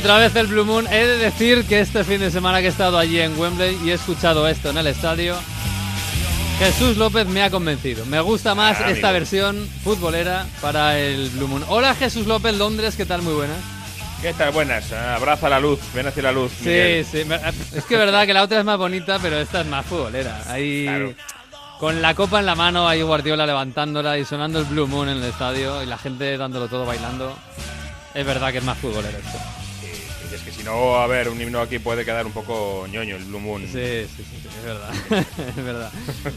otra vez el Blue Moon. He de decir que este fin de semana que he estado allí en Wembley y he escuchado esto en el estadio, Jesús López me ha convencido. Me gusta más Ah, esta amigo. versión futbolera para el Blue Moon. Hola Jesús López, Londres, ¿qué tal? Muy buenas. ¿Qué tal? Buenas. Abraza la luz. Ven hacia la luz. Sí, Miguel. sí. Es que es verdad que la otra es más bonita, pero esta es más futbolera. Ahí, Claro. con la copa en la mano, ahí Guardiola levantándola y sonando el Blue Moon en el estadio y la gente dándolo todo bailando. Es verdad que es más futbolero esto. Y, es que si no, a ver, un himno aquí puede quedar un poco ñoño, el Blue Moon. Sí, sí, sí, es verdad. es verdad.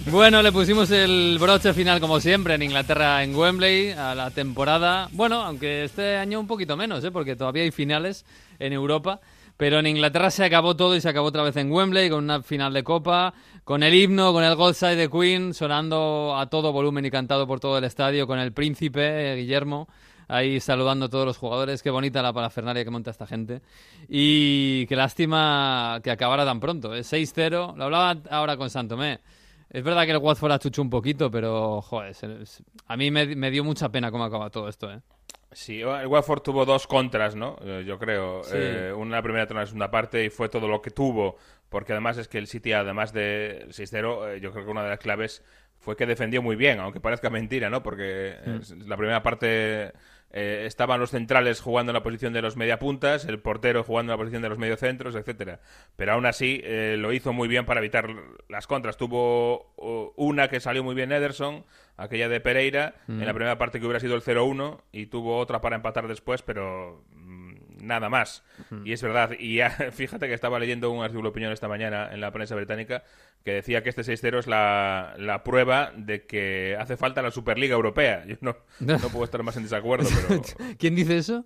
Bueno, le pusimos el broche final, como siempre, en Inglaterra, en Wembley, a la temporada. Bueno, aunque este año un poquito menos, ¿eh? porque todavía hay finales en Europa. Pero en Inglaterra se acabó todo y se acabó otra vez en Wembley con una final de Copa, con el himno, con el God Side de Queen sonando a todo volumen y cantado por todo el estadio, con el príncipe eh, Guillermo ahí saludando a todos los jugadores. Qué bonita la parafernalia que monta esta gente. Y qué lástima que acabara tan pronto. ¿eh? 6-0. Lo hablaba ahora con Santomé. Es verdad que el Watford achuchó un poquito, pero joder, a mí me, me dio mucha pena cómo acaba todo esto. ¿eh? Sí, el Watford tuvo dos contras, ¿no? Eh, Yo creo. Sí. Eh, una la primera, otra en la segunda parte y fue todo lo que tuvo. Porque además es que el City, además de 6-0, eh, yo creo que una de las claves fue que defendió muy bien, aunque parezca mentira, ¿no? Porque eh, la primera parte eh, estaban los centrales jugando en la posición de los mediapuntas, el portero jugando en la posición de los mediocentros, etcétera. Pero aún así eh, lo hizo muy bien para evitar las contras. Tuvo uh, una que salió muy bien Ederson, aquella de Pereira, en la primera parte que hubiera sido el 0-1, y tuvo otra para empatar después, pero mm, nada más. Y es verdad, y ya, fíjate que estaba leyendo un artículo de opinión esta mañana en la prensa británica que decía que este 6-0 es la, la prueba de que hace falta la Superliga Europea. Yo no, no puedo estar más en desacuerdo, pero ¿Quién dice eso?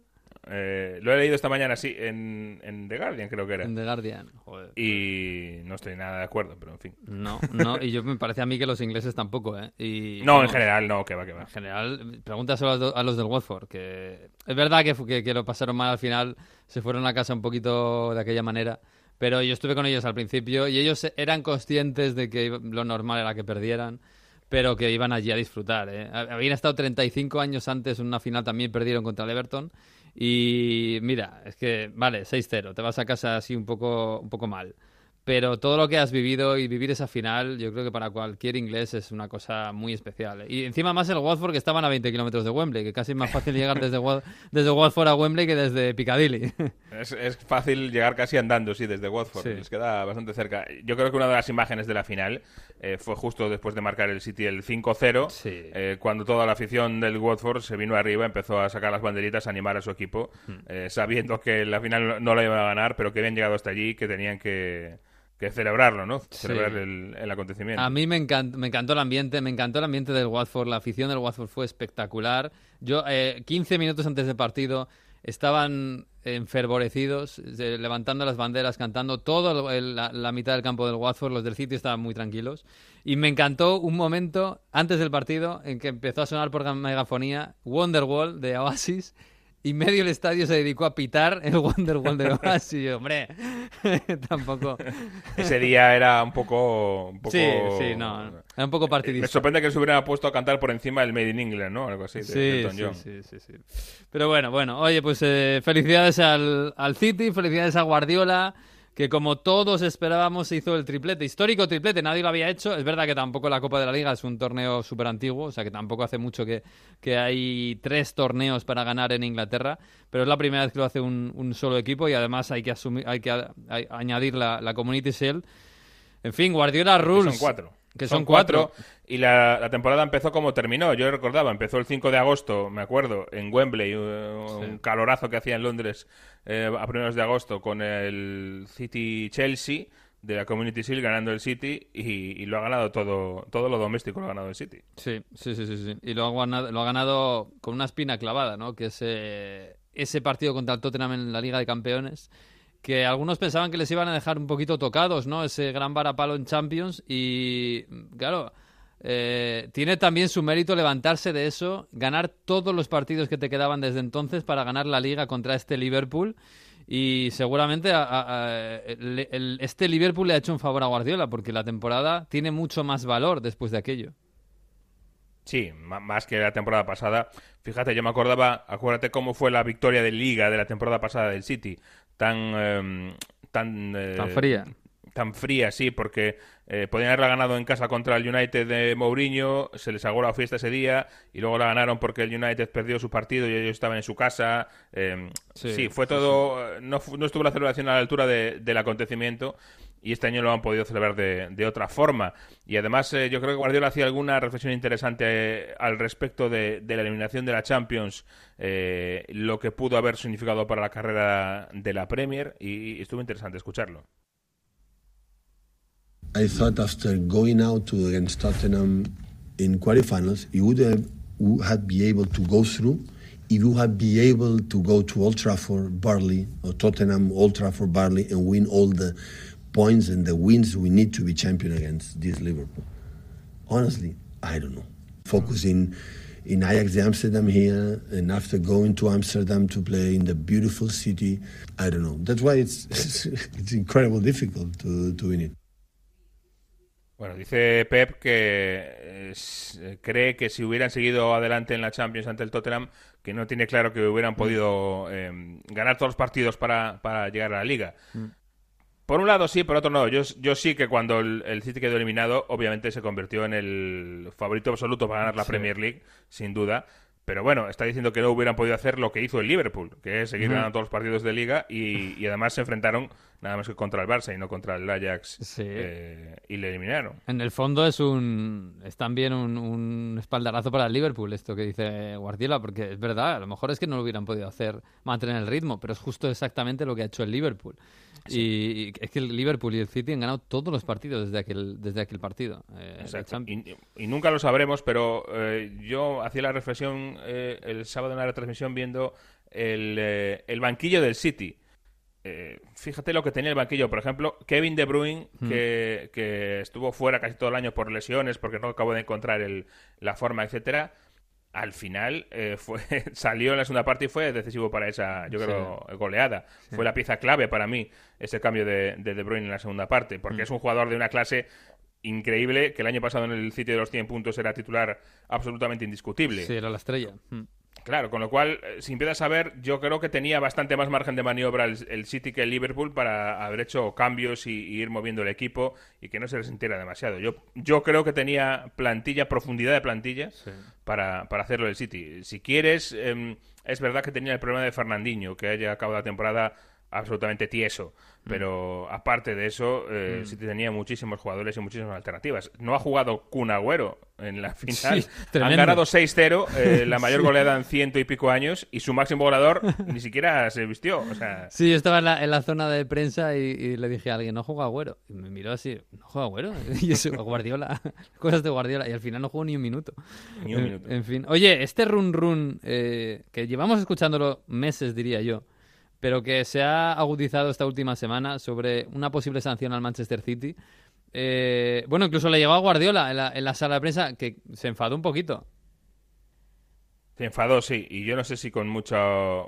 Eh, lo he leído esta mañana, sí, en, en The Guardian creo que era. En The Guardian. Joder. Y no estoy nada de acuerdo, pero en fin. No, no, y yo me parece a mí que los ingleses tampoco, ¿eh? Y, No, en como- general, no, que va, que va. En general, pregúntaselo a, a los del Watford, que es verdad que, que, que lo pasaron mal al final, se fueron a casa un poquito de aquella manera, pero yo estuve con ellos al principio y ellos eran conscientes de que lo normal era que perdieran, pero que iban allí a disfrutar. ¿eh? Hab- Habían estado 35 años antes en una final, también perdieron contra el Everton y mira, es que, vale, 6-0, te vas a casa así un poco, un poco mal. Pero todo lo que has vivido y vivir esa final, yo creo que para cualquier inglés es una cosa muy especial. Y encima más el Watford que estaban a 20 kilómetros de Wembley, que casi es más fácil llegar desde, desde Watford a Wembley que desde Piccadilly. Es, es fácil llegar casi andando, sí, desde Watford. Sí. Les queda bastante cerca. Yo creo que una de las imágenes de la final eh, fue justo después de marcar el City el 5-0, Sí. eh, cuando toda la afición del Watford se vino arriba, empezó a sacar las banderitas, a animar a su equipo, Hmm. eh, sabiendo que la final no- la iban a ganar, pero que habían llegado hasta allí que tenían que, que celebrarlo, ¿no? Celebrar el, el acontecimiento. A mí me encantó, me encantó el ambiente, me encantó el ambiente del Watford, la afición del Watford fue espectacular. Yo, eh, 15 minutos antes del partido, estaban enfervorecidos, eh, levantando las banderas, cantando la, la mitad del campo del Watford, los del City estaban muy tranquilos. Y me encantó un momento antes del partido en que empezó a sonar por megafonía Wonderwall de Oasis. Y medio el estadio se dedicó a pitar el Wonderwall de Oasis. Y yo, hombre, tampoco. Ese día era un poco... Un poco... Sí, sí, no. Era un poco Me partidista. sorprende que se hubieran puesto a cantar por encima del Made in England, ¿no? Algo así, de Sí, sí, John. sí, sí, sí. Pero bueno, bueno, oye, pues eh, felicidades al, al City, felicidades a Guardiola, que como todos esperábamos se hizo el triplete, histórico triplete, nadie lo había hecho. Es verdad que tampoco la Copa de la Liga es un torneo súper antiguo, o sea que tampoco hace mucho que, que hay tres torneos para ganar en Inglaterra, pero es la primera vez que lo hace un, un solo equipo y además hay que, asumir, hay que a- hay- añadir la, la Community Shield. En fin, Guardiola Rules. son cuatro. Que son cuatro. Y la, la temporada empezó como terminó. Yo recordaba, empezó el 5 de agosto, me acuerdo, en Wembley, un calorazo que hacía en Londres eh, a primeros de agosto con el City-Chelsea de la Community Shield ganando el City y, y lo ha ganado todo, todo lo doméstico, lo ha ganado el City. Sí, sí, sí, sí, sí. Y lo ha, ganado, lo ha ganado con una espina clavada, ¿no? Que es eh, ese partido contra el Tottenham en la Liga de Campeones, que algunos pensaban que les iban a dejar un poquito tocados, ¿no? Ese gran varapalo en Champions y, claro, eh, tiene también su mérito levantarse de eso, ganar todos los partidos que te quedaban desde entonces para ganar la Liga contra este Liverpool. Y seguramente este Liverpool le ha hecho un favor a Guardiola porque la temporada tiene mucho más valor después de aquello. Sí, más que la temporada pasada. Fíjate, yo me acordaba, acuérdate cómo fue la victoria de Liga de la temporada pasada del City. Tan. Em, tan, tan fría tan fría, sí, porque eh, podían haberla ganado en casa contra el United de Mourinho, se les agó la fiesta ese día y luego la ganaron porque el United perdió su partido y ellos estaban en su casa. Em, sí, fue todo. No, no, estuvo la celebración a la altura del acontecimiento y este año lo han podido celebrar de, otra forma. Y además, eh, yo creo que Guardiola hacía alguna reflexión interesante eh, al respecto de, la eliminación de la Champions, lo que pudo haber significado para la carrera de la Premier, y estuvo interesante escucharlo. I thought after going out to against Tottenham in quarterfinals, you would have would have be able to go through. If you have be able to go to Old Trafford, Barley, or Tottenham, Old Trafford, Barley, and win all the points and the wins we need to be champion against this Liverpool. Honestly, I don't know. Focusing in Ajax Amsterdam here, and after going to Amsterdam to play in the beautiful city, I don't know. That's why it's it's, it's incredible difficult to, to win it. Bueno, dice Pep que cree que si hubieran seguido adelante en la Champions ante el Tottenham, que no tiene claro que hubieran podido em, ganar todos los partidos para, para, llegar a la liga. Mm. Por un lado sí, por otro no. Yo, yo sí que cuando el, City quedó eliminado, obviamente se convirtió en el favorito absoluto para ganar la Premier League, sin duda. Pero bueno, está diciendo que no hubieran podido hacer lo que hizo el Liverpool, que es seguir ganando todos los partidos de liga y, además se enfrentaron nada más que contra el Barça y no contra el Ajax eh, y le eliminaron. En el fondo es un es también un, un, espaldarazo para el Liverpool esto que dice Guardiola, porque es verdad, a lo mejor es que no lo hubieran podido hacer mantener el ritmo, pero es justo exactamente lo que ha hecho el Liverpool. Y es que el Liverpool y el City han ganado todos los partidos desde aquel, desde aquel partido. Eh, y, nunca lo sabremos, pero eh, yo hacía la reflexión eh, el sábado en la retransmisión viendo el, el banquillo del City. Fíjate lo que tenía el banquillo. Por ejemplo, Kevin De Bruyne, hmm. que, que, estuvo fuera casi todo el año por lesiones, porque no acabó de encontrar el, la forma, etcétera al final eh, fue salió en la segunda parte y fue decisivo para esa, yo creo, goleada. Fue la pieza clave para mí ese cambio de De, Bruyne en la segunda parte, porque mm. es un jugador de una clase increíble que el año pasado en el sitio de los 100 puntos era titular absolutamente indiscutible. Sí, era la estrella. Mm. Claro, con lo cual, eh, si empiezas a ver, yo creo que tenía bastante más margen de maniobra el, City que el Liverpool para haber hecho cambios y, ir moviendo el equipo y que no se sintiera demasiado. Yo, yo creo que tenía plantilla, profundidad de plantilla para, para hacerlo el City. Si quieres, em, es verdad que tenía el problema de Fernandinho, que haya acabado la temporada absolutamente tieso. Mm. Pero aparte de eso, eh, mm. City tenía muchísimos jugadores y muchísimas alternativas. No ha jugado Kun Agüero en la final. Han ganado 6-0, eh, la mayor goleada en ciento y pico años, y su máximo goleador ni siquiera se vistió. O sea... Sí, yo estaba en la, zona de prensa y, le dije a alguien, no juega Agüero. Y me miró así, ¿no juega Agüero? Y eso, Guardiola, cosas de Guardiola. Y al final no jugó ni un minuto. Ni un minuto. En, fin. Oye, este run run, eh, que llevamos escuchándolo meses, diría yo, pero que se ha agudizado esta última semana sobre una posible sanción al Manchester City. Eh, bueno, incluso le llegó a Guardiola en la, sala de prensa que se enfadó un poquito. Se enfadó, sí, y yo no sé si con mucha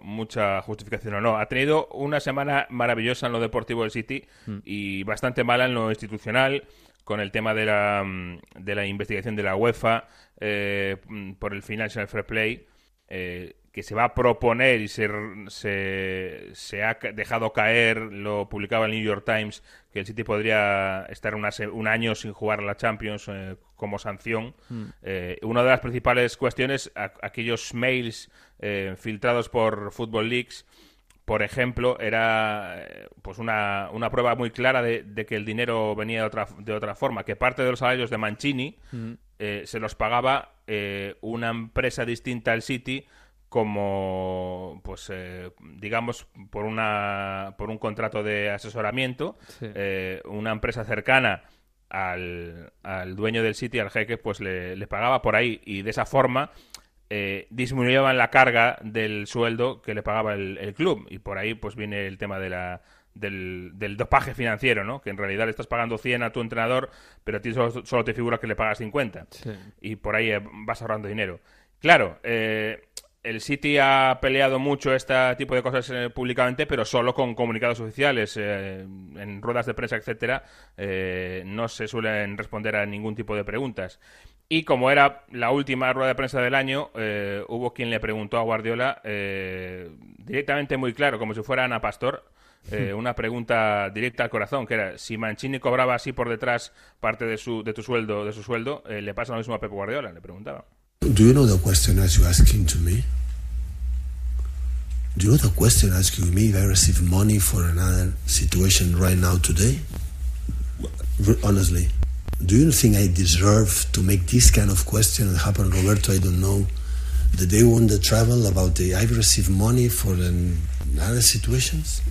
mucha justificación o no. Ha tenido una semana maravillosa en lo deportivo del City mm. y bastante mala en lo institucional, con el tema de la, de la investigación de la UEFA eh, por el Financial Fair Play. Eh, que se va a proponer y se, se, ha dejado caer, lo publicaba el New York Times, que el City podría estar un año sin jugar a la Champions eh, como sanción. Hmm. Eh, una de las principales cuestiones, aquellos mails eh, filtrados por Football Leaks, por ejemplo, era pues una, una prueba muy clara de, que el dinero venía de otra, de otra forma, que parte de los salarios de Mancini hmm. se los pagaba una empresa distinta al City como pues eh, digamos por una por un contrato de asesoramiento eh, una empresa cercana al, al, dueño del sitio al jeque pues le, pagaba por ahí y de esa forma eh, disminuían la carga del sueldo que le pagaba el, club y por ahí pues viene el tema de la del, del, dopaje financiero, ¿no? Que en realidad le estás pagando 100 a tu entrenador, pero a ti solo, te figura que le pagas 50. Y por ahí vas ahorrando dinero. Claro, eh, el City ha peleado mucho este tipo de cosas eh, públicamente, pero solo con comunicados oficiales. Eh, en ruedas de prensa, etcétera, eh, no se suelen responder a ningún tipo de preguntas. Y como era la última rueda de prensa del año, hubo quien le preguntó a Guardiola eh, directamente muy claro, como si fuera Ana Pastor, eh, una pregunta directa al corazón, que era si Mancini cobraba así por detrás parte de su de tu sueldo, de su sueldo, le pasa lo mismo a Pep Guardiola, le preguntaba. Do you know the question as you're asking to me? Do you know the question asking me if I receive money for another situation right now today? Honestly. Do you think I deserve to make this kind of question and happen, Roberto? I don't know. The day when the travel about the I've received money for another situations.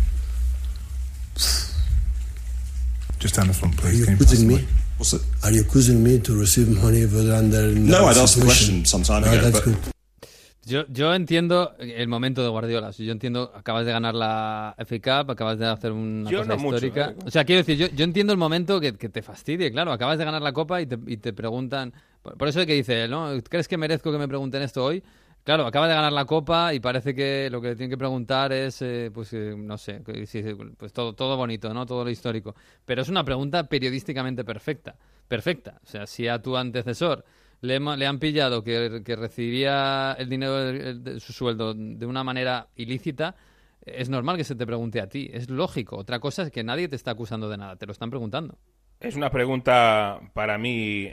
Just on the front, please. Are you accusing me? What's it? Are you accusing me to receive money for under? No, I'd asked the question some time no, ago. That's but... good. Yo, yo entiendo el momento de Guardiola. Yo entiendo, acabas de ganar la FA Cup, acabas de hacer una cosa histórica. ¿eh? O sea, quiero decir, yo, yo entiendo el momento que, que, te fastidie, claro. Acabas de ganar la Copa y te, y te preguntan. Por, eso es que dice, ¿no? ¿Crees que merezco que me pregunten esto hoy? Claro, acaba de ganar la Copa y parece que lo que tienen que preguntar es, eh, pues, eh, no sé, pues todo, todo bonito, ¿no? Todo lo histórico. Pero es una pregunta periodísticamente perfecta. Perfecta. O sea, si a tu antecesor le, han pillado que, recibía el dinero de, su sueldo de una manera ilícita, es normal que se te pregunte a ti. Es lógico. Otra cosa es que nadie te está acusando de nada. Te lo están preguntando. Es una pregunta para mí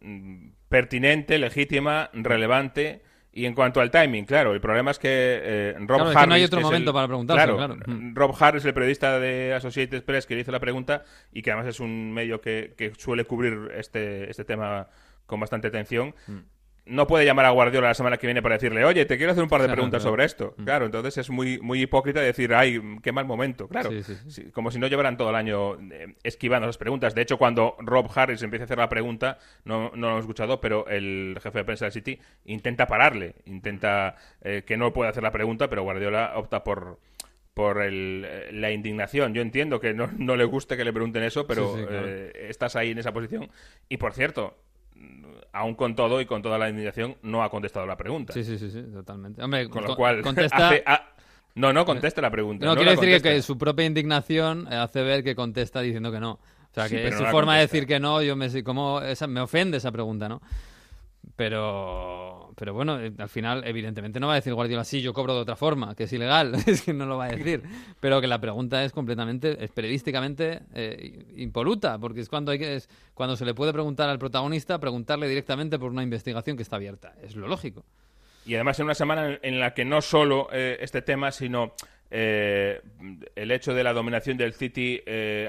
mm, pertinente, legítima, relevante. Y en cuanto al timing, claro, el problema es que eh, Rob claro, Harris. Que no hay otro momento para preguntarlo, claro. Mm. Rob Harris, el periodista de Associated Press, que le hizo la pregunta y que además es un medio que, que suele cubrir este, este tema con bastante atención, mm. No puede llamar a Guardiola la semana que viene para decirle, oye, te quiero hacer un par de preguntas sobre esto. Mm. Claro, entonces es muy, muy hipócrita decir, ay, qué mal momento. Claro, como si no llevaran todo el año eh, esquivando esas preguntas. De hecho, cuando Rob Harris empieza a hacer la pregunta, no, no lo hemos escuchado, pero el jefe de prensa del City intenta pararle, intenta eh, que no pueda hacer la pregunta, pero Guardiola opta por por el, eh, la indignación. Yo entiendo que no, no, le guste que le pregunten eso, pero estás ahí en esa posición. Y por cierto, aún con todo y con toda la indignación, no ha contestado la pregunta. Sí, sí, sí, sí totalmente. con lo cual, contesta... no, no contesta la pregunta. No, quiere decir que, su propia indignación hace ver que contesta diciendo que no. O sea, que es su forma de decir que no, yo me, como esa, me ofende esa pregunta, ¿no? Pero, pero bueno, eh, al final, evidentemente no va a decir Guardiola, sí, yo cobro de otra forma, que es ilegal, es que no lo va a decir. Pero que la pregunta es completamente, es periodísticamente eh, impoluta, porque es cuando, hay que, es cuando se le puede preguntar al protagonista, preguntarle directamente por una investigación que está abierta. Es lo lógico. Y además en una semana en la que no solo eh, este tema, sino el hecho de la dominación del City,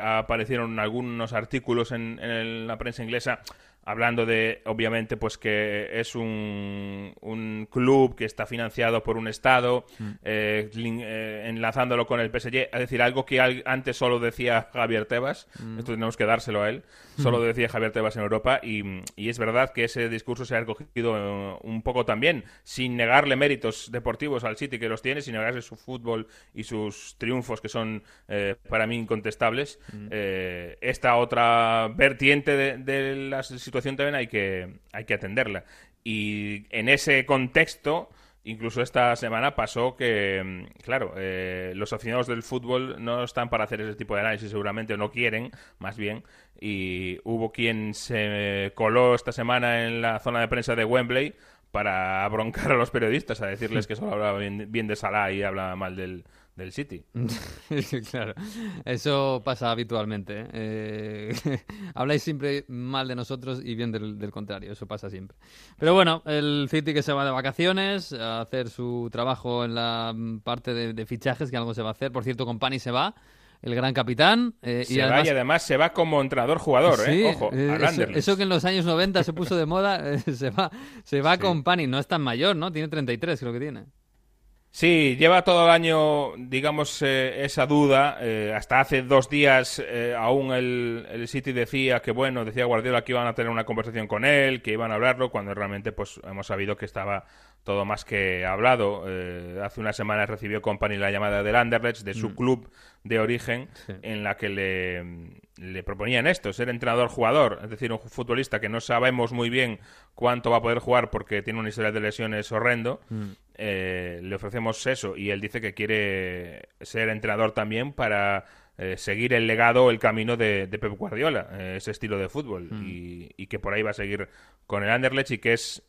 aparecieron algunos artículos en, la prensa inglesa hablando de, obviamente, pues que es un, un club que está financiado por un Estado, mm. eh, eh, enlazándolo con el PSG, es decir, algo que antes solo decía Javier Tebas, mm. esto tenemos que dárselo a él, solo mm. decía Javier Tebas en Europa, y, y, es verdad que ese discurso se ha recogido eh, un poco también, sin negarle méritos deportivos al City, que los tiene, sin negarle su fútbol y sus triunfos, que son para mí incontestables, esta otra vertiente de, de las situación también hay que, hay que atenderla. Y en ese contexto, incluso esta semana pasó que, claro, eh, los aficionados del fútbol no están para hacer ese tipo de análisis, seguramente, o no quieren, más bien. Y hubo quien se coló esta semana en la zona de prensa de Wembley para broncar a los periodistas, a decirles que solo hablaba bien, bien de Salah y hablaba mal del, del City. claro, eso pasa habitualmente. ¿eh? eh habláis siempre mal de nosotros y bien del, contrario, eso pasa siempre. Pero bueno, el City que se va de vacaciones a hacer su trabajo en la parte de, fichajes, que algo se va a hacer. Por cierto, Company se va el gran capitán. Eh, se y, además, va y además se va como entrenador jugador, ¿eh? Ojo, eso, que en los años 90 se puso de moda, se va, se va con Pani. No es tan mayor, ¿no? Tiene 33, creo que tiene. Sí, lleva todo el año, digamos, eh, esa duda. Eh, hasta hace dos días eh, aún el, el, City decía que, bueno, decía Guardiola que iban a tener una conversación con él, que iban a hablarlo, cuando realmente pues hemos sabido que estaba todo más que hablado. hace unas semanas recibió Company la llamada del Anderlecht, de su mm. club de origen, en la que le, le proponían esto, ser entrenador-jugador, es decir, un futbolista que no sabemos muy bien cuánto va a poder jugar porque tiene una historia de lesiones horrendo, mm. eh, le ofrecemos eso y él dice que quiere ser entrenador también para eh, seguir el legado, el camino de, Pep Guardiola, eh, ese estilo de fútbol, mm. y, que por ahí va a seguir con el Anderlecht y que es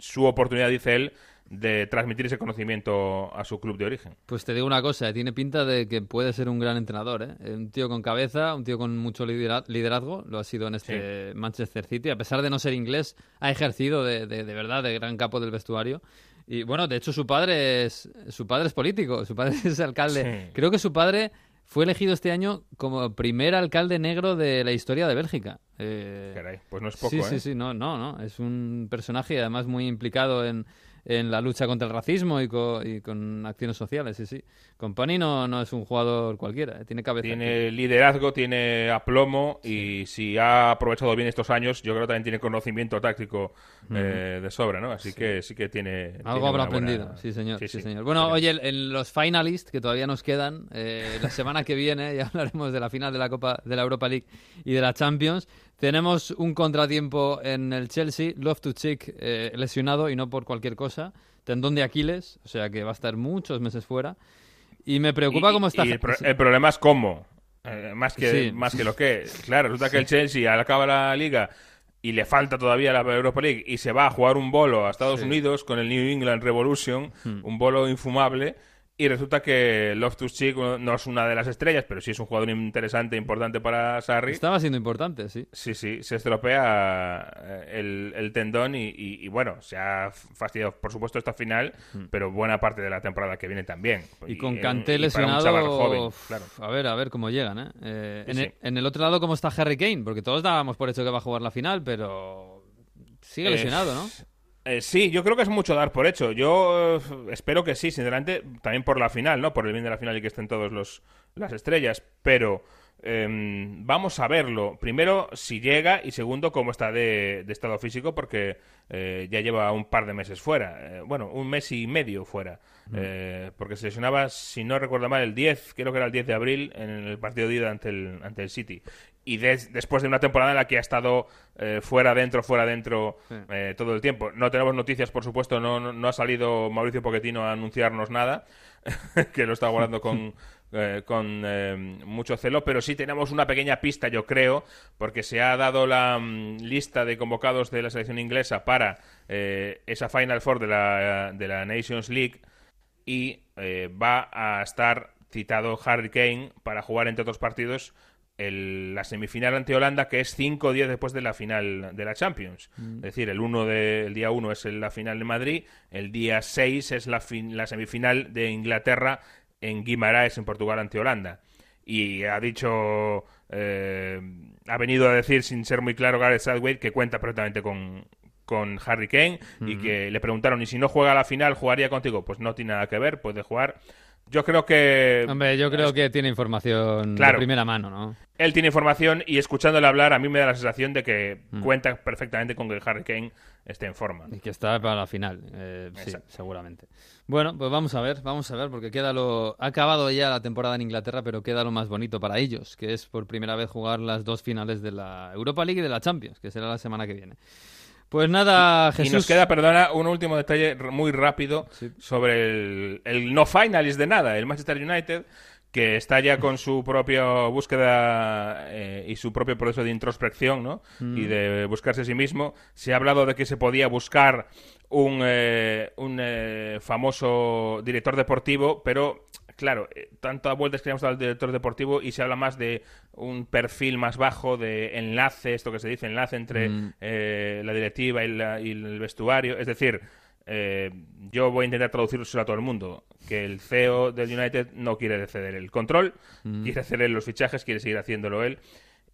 su oportunidad, dice él, de transmitir ese conocimiento a su club de origen. Pues te digo una cosa, tiene pinta de que puede ser un gran entrenador, ¿eh? un tío con cabeza, un tío con mucho liderazgo, lo ha sido en este Manchester City, a pesar de no ser inglés, ha ejercido de, de, de verdad de gran capo del vestuario y bueno, de hecho su padre es su padre es político, su padre es alcalde. Creo que su padre fue elegido este año como primer alcalde negro de la historia de Bélgica. Eh, Caray, pues no es poco, sí, ¿eh? Sí, sí, no, no, no. Es un personaje además muy implicado en, en la lucha contra el racismo y con, acciones sociales, sí, sí. Company no, no es un jugador cualquiera, eh, tiene cabeza. Tiene liderazgo, tiene aplomo y si ha aprovechado bien estos años, yo creo que también tiene conocimiento táctico eh, de sobra, ¿no? Así que sí que tiene... Algo habrá aprendido, sí señor, sí, señor. Bueno, oye, en los finalists, que todavía nos quedan, eh, la semana que viene ya hablaremos de la final de la Copa de la Europa League y de la Champions. Tenemos un contratiempo en el Chelsea, Love to Chick eh, lesionado y no por cualquier cosa, tendón de Aquiles, o sea que va a estar muchos meses fuera. Y me preocupa cómo está. Y el, problema es cómo, eh, más, que, más que lo que. Claro, resulta que el Chelsea al acaba la liga y le falta todavía la Europa League y se va a jugar un bolo a Estados Unidos con el New England Revolution, hmm. un bolo infumable y resulta que Loftus Cheek no es una de las estrellas, pero sí es un jugador interesante e importante para Sarri. Estaba siendo importante, sí. Sí, sí, se estropea eh, el, tendón y, bueno, se ha fastidiado, por supuesto, esta final, mm. pero buena parte de la temporada que viene también. Y, con Kanté lesionado, a ver, a ver cómo llegan, ¿eh? eh en, el, otro lado, ¿cómo está Harry Kane? Porque todos dábamos por hecho que va a jugar la final, pero sigue eh, lesionado, ¿no? Eh, sí, yo creo que es mucho dar por hecho. Yo eh, espero que sí, sinceramente, también por la final, ¿no? Por el bien de la final y que estén todos los las estrellas, pero em, vamos a verlo. Primero, si llega y segundo, cómo está de, estado físico, porque eh, ya lleva un par de meses fuera. bueno, un mes y medio fuera. Mm. porque se lesionaba, si no recuerdo mal, el 10, creo que era el 10 de abril, en el partido de ida ante el, ante el City y después de una temporada en la que ha estado eh, fuera, dentro, fuera, dentro eh, todo el tiempo. No tenemos noticias, por supuesto, no, no, ha salido Mauricio Pochettino a anunciarnos nada, que lo está guardando con, eh, con mucho celo, pero sí tenemos una pequeña pista, yo creo, porque se ha dado la mm, lista de convocados de la selección inglesa para esa Final Four de la, de la Nations League y va a estar citado Harry Kane para jugar entre otros partidos la semifinal ante Holanda, que es cinco días después de la final de la Champions. Mm. Es decir, el, uno de, día 1 es la final de Madrid, el día 6 es la, la semifinal de Inglaterra en Guimaraes, en Portugal, ante Holanda. Y ha dicho, eh, ha venido a decir, sin ser muy claro, Gareth Southgate, que cuenta perfectamente con, con Harry Kane y que le preguntaron, ¿y si no juega la final, jugaría contigo? Pues no tiene nada que ver, puede jugar. Yo creo que. Hombre, yo creo que tiene información de primera mano, ¿no? Él tiene información y escuchándole hablar, a mí me da la sensación de que mm. cuenta perfectamente con que Harry Kane esté en forma. Y que está para la final, eh, sí, seguramente. Bueno, pues vamos a ver, vamos a ver, porque queda lo. Ha acabado ya la temporada en Inglaterra, pero queda lo más bonito para ellos, que es por primera vez jugar las dos finales de la Europa League y de la Champions, que será la semana que viene. Pues nada, Jesús. Y nos queda, perdona, un último detalle muy rápido sobre el, no finalist de nada, el Manchester United, que está ya con su propia búsqueda eh, y su propio proceso de introspección, ¿no? Y mm. de buscarse a sí mismo. Se ha hablado de que se podía buscar un, eh, un eh, famoso director deportivo, pero claro, eh, tantas vueltas que hemos dado al director deportivo y se habla más de un perfil más bajo de enlace, esto que se dice, enlace entre mm. eh, la directiva y, el vestuario. Es decir, eh, yo voy a intentar traducirlo a todo el mundo, que el CEO del United no quiere ceder el control, mm. quiere ceder los fichajes, quiere seguir haciéndolo él.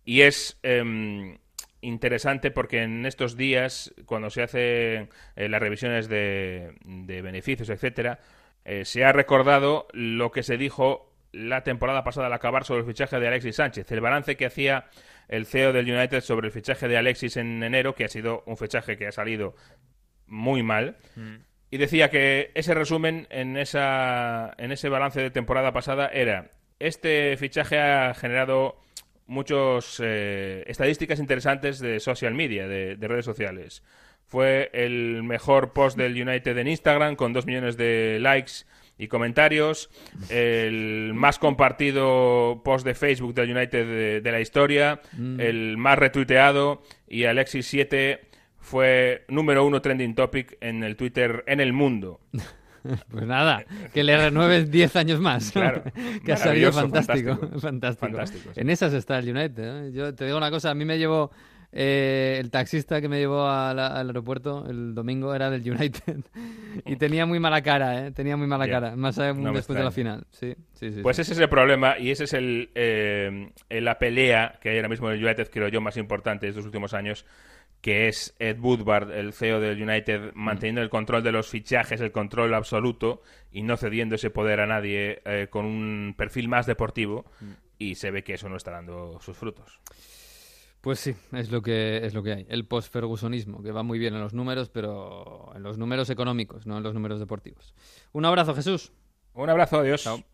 Y es em, interesante porque en estos días, cuando se hacen las revisiones de, de beneficios, etcétera, eh, se ha recordado lo que se dijo la temporada pasada al acabar sobre el fichaje de Alexis Sánchez, el balance que hacía el CEO del United sobre el fichaje de Alexis en enero, que ha sido un fichaje que ha salido muy mal. Mm. Y decía que ese resumen en, esa, en ese balance de temporada pasada era, este fichaje ha generado muchas eh, estadísticas interesantes de social media, de redes sociales. Fue el mejor post del United en Instagram con dos millones de likes y comentarios. El más compartido post de Facebook del United de, de la historia. Mm. El más retuiteado. Y Alexis 7 fue número uno trending topic en el Twitter en el mundo. Pues nada, que le renueves 10 años más. Claro. que ha salido fantástico. fantástico. fantástico. Fantástico, sí. En esas está el United. ¿eh? Yo te digo una cosa, a mí me llevó eh, el taxista que me llevó a la- al aeropuerto el domingo era del United y tenía muy mala cara, ¿eh? tenía muy mala cara, más No después de la final. Sí, sí, sí. Pues ese es el problema y ese es el, eh, la pelea que hay ahora mismo en el United, creo yo, más importante de estos últimos años, que es Ed Woodward, el CEO del United, manteniendo el control de los fichajes, el control absoluto y no cediendo ese poder a nadie eh, con un perfil más deportivo y se ve que eso no está dando sus frutos. Pues sí, es lo que es lo que hay. El post-fergusonismo, que va muy bien en los números, pero en los números económicos, no en los números deportivos. Un abrazo, Jesús. Un abrazo, adiós.